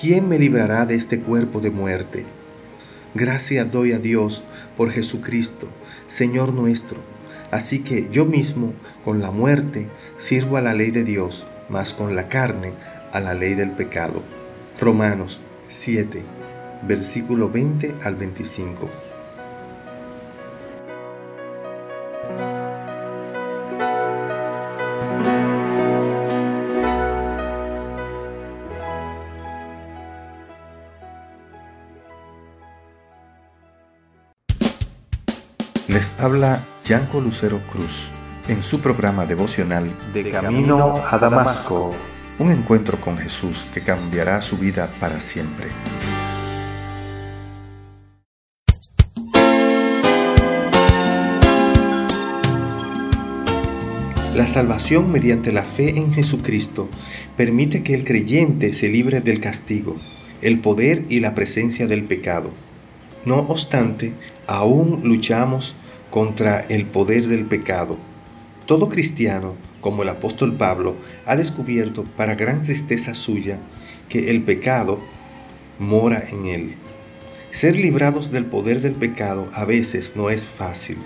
¿quién me librará de este cuerpo de muerte? Gracias doy a Dios por Jesucristo, Señor nuestro. Así que yo mismo, con la muerte, sirvo a la ley de Dios, mas con la carne a la ley del pecado. Romanos 7, versículo 20 al 25. Les habla Yanco Lucero Cruz en su programa devocional De Camino a Damasco. Un encuentro con Jesús que cambiará su vida para siempre. La salvación mediante la fe en Jesucristo permite que el creyente se libre del castigo, el poder y la presencia del pecado. No obstante, aún luchamos contra el poder del pecado. Todo cristiano, como el apóstol Pablo, ha descubierto para gran tristeza suya que el pecado mora en él. Ser librados del poder del pecado a veces no es fácil.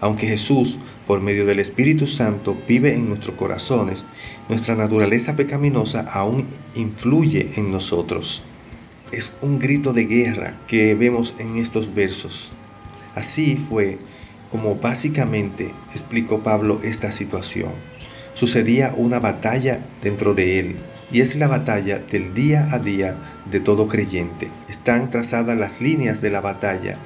Aunque Jesús, por medio del Espíritu Santo, vive en nuestros corazones, nuestra naturaleza pecaminosa aún influye en nosotros. Es un grito de guerra que vemos en estos versos. Así fue como básicamente explicó Pablo esta situación. Sucedía una batalla dentro de él y es la batalla del día a día de todo creyente. Están trazadas las líneas de la batalla.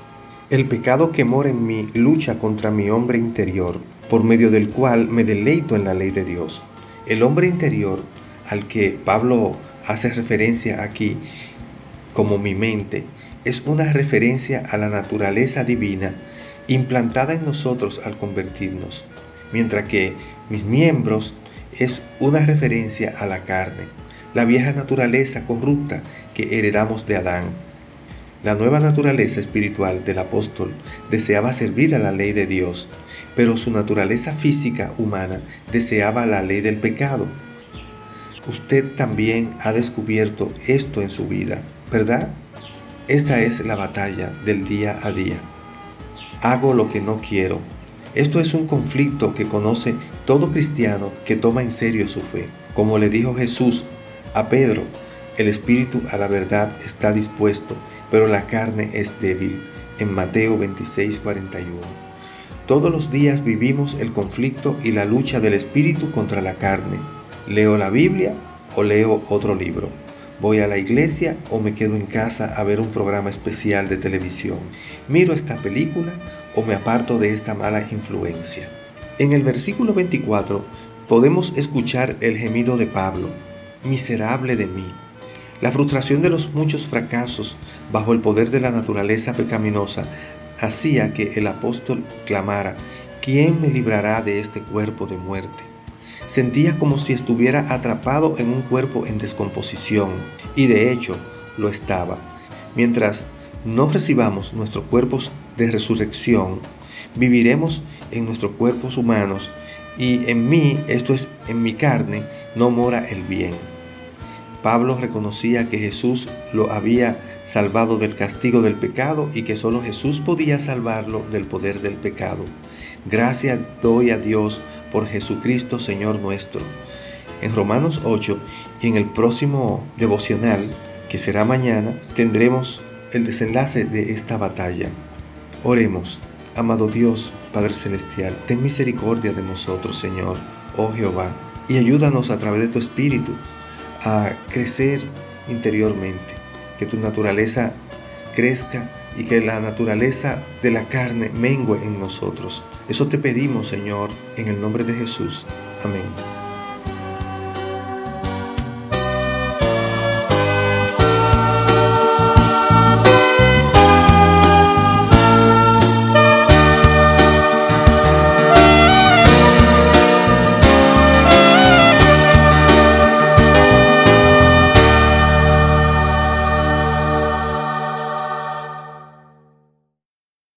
El pecado que mora en mí lucha contra mi hombre interior, por medio del cual me deleito en la ley de Dios. El hombre interior al que Pablo hace referencia aquí como mi mente es una referencia a la naturaleza divina implantada en nosotros al convertirnos, mientras que mis miembros es una referencia a la carne, la vieja naturaleza corrupta que heredamos de Adán. La nueva naturaleza espiritual del apóstol deseaba servir a la ley de Dios, pero su naturaleza física humana deseaba la ley del pecado. Usted también ha descubierto esto en su vida, ¿verdad? Esta es la batalla del día a día hago lo que no quiero. Esto es un conflicto que conoce todo cristiano que toma en serio su fe. Como le dijo Jesús a Pedro, el espíritu a la verdad está dispuesto, pero la carne es débil. En Mateo 26, 41. Todos los días vivimos el conflicto y la lucha del espíritu contra la carne. ¿Leo la Biblia o leo otro libro? ¿Voy a la iglesia o me quedo en casa a ver un programa especial de televisión? ¿Miro esta película o me aparto de esta mala influencia? En el versículo 24 podemos escuchar el gemido de Pablo, miserable de mí. La frustración de los muchos fracasos bajo el poder de la naturaleza pecaminosa hacía que el apóstol clamara, ¿quién me librará de este cuerpo de muerte? Sentía como si estuviera atrapado en un cuerpo en descomposición, y de hecho lo estaba. Mientras no recibamos nuestros cuerpos de resurrección, viviremos en nuestros cuerpos humanos, y en mí, esto es, en mi carne, no mora el bien. Pablo reconocía que Jesús lo había salvado del castigo del pecado y que solo Jesús podía salvarlo del poder del pecado. Gracias doy a Dios por Jesucristo Señor nuestro. En Romanos 8 y en el próximo devocional, que será mañana, tendremos el desenlace de esta batalla. Oremos, amado Dios, Padre Celestial, ten misericordia de nosotros, Señor, oh Jehová, y ayúdanos a través de tu Espíritu a crecer interiormente, que tu naturaleza crezca y que la naturaleza de la carne mengue en nosotros. Eso te pedimos, Señor, en el nombre de Jesús. Amén.